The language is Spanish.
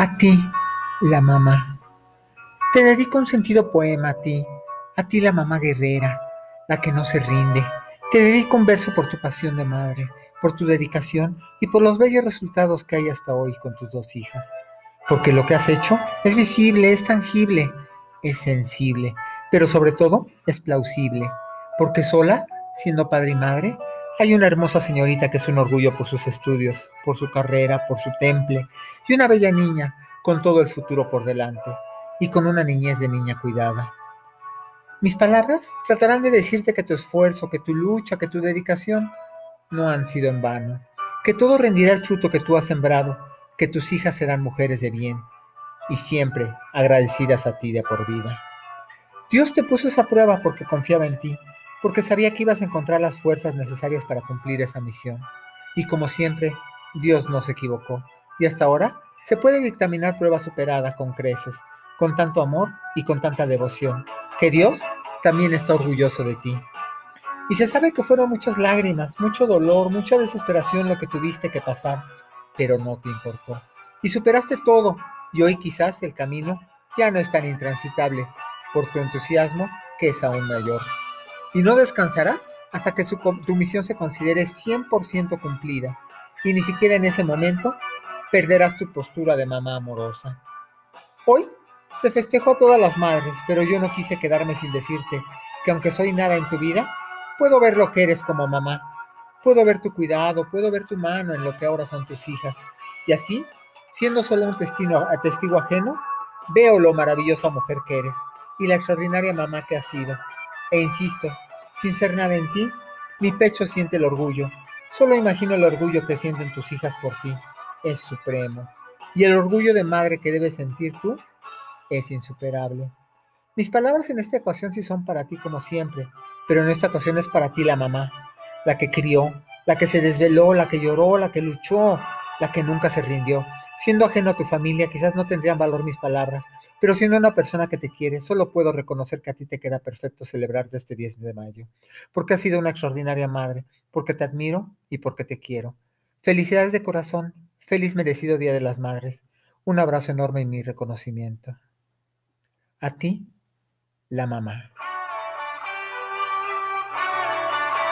A ti, la mamá. Te dedico un sentido poema a ti, a ti la mamá guerrera, la que no se rinde. Te dedico un verso por tu pasión de madre, por tu dedicación y por los bellos resultados que hay hasta hoy con tus dos hijas. Porque lo que has hecho es visible, es tangible, es sensible, pero sobre todo es plausible. Porque sola, siendo padre y madre, hay una hermosa señorita que es un orgullo por sus estudios, por su carrera, por su temple, y una bella niña con todo el futuro por delante, y con una niñez de niña cuidada. Mis palabras tratarán de decirte que tu esfuerzo, que tu lucha, que tu dedicación no han sido en vano, que todo rendirá el fruto que tú has sembrado, que tus hijas serán mujeres de bien, y siempre agradecidas a ti de por vida. Dios te puso esa prueba porque confiaba en ti, porque sabía que ibas a encontrar las fuerzas necesarias para cumplir esa misión. Y como siempre, Dios no se equivocó. Y hasta ahora se puede dictaminar prueba superada con creces, con tanto amor y con tanta devoción, que Dios también está orgulloso de ti. Y se sabe que fueron muchas lágrimas, mucho dolor, mucha desesperación lo que tuviste que pasar, pero no te importó. Y superaste todo, y hoy quizás el camino ya no es tan intransitable, por tu entusiasmo que es aún mayor y no descansarás hasta que tu misión se considere 100% cumplida y ni siquiera en ese momento perderás tu postura de mamá amorosa. Hoy se festejó a todas las madres, pero yo no quise quedarme sin decirte que aunque soy nada en tu vida, puedo ver lo que eres como mamá. Puedo ver tu cuidado, puedo ver tu mano en lo que ahora son tus hijas. Y así, siendo solo un testigo, testigo ajeno, veo lo maravillosa mujer que eres y la extraordinaria mamá que has sido. E insisto, sin ser nada en ti, mi pecho siente el orgullo. Solo imagino el orgullo que sienten tus hijas por ti. Es supremo. Y el orgullo de madre que debes sentir tú es insuperable. Mis palabras en esta ocasión sí son para ti como siempre, pero en esta ocasión es para ti la mamá, la que crió, la que se desveló, la que lloró, la que luchó, la que nunca se rindió. Siendo ajeno a tu familia, quizás no tendrían valor mis palabras, pero siendo una persona que te quiere, solo puedo reconocer que a ti te queda perfecto celebrarte este 10 de mayo, porque has sido una extraordinaria madre, porque te admiro y porque te quiero. Felicidades de corazón, feliz merecido Día de las Madres. Un abrazo enorme y mi reconocimiento. A ti, la mamá.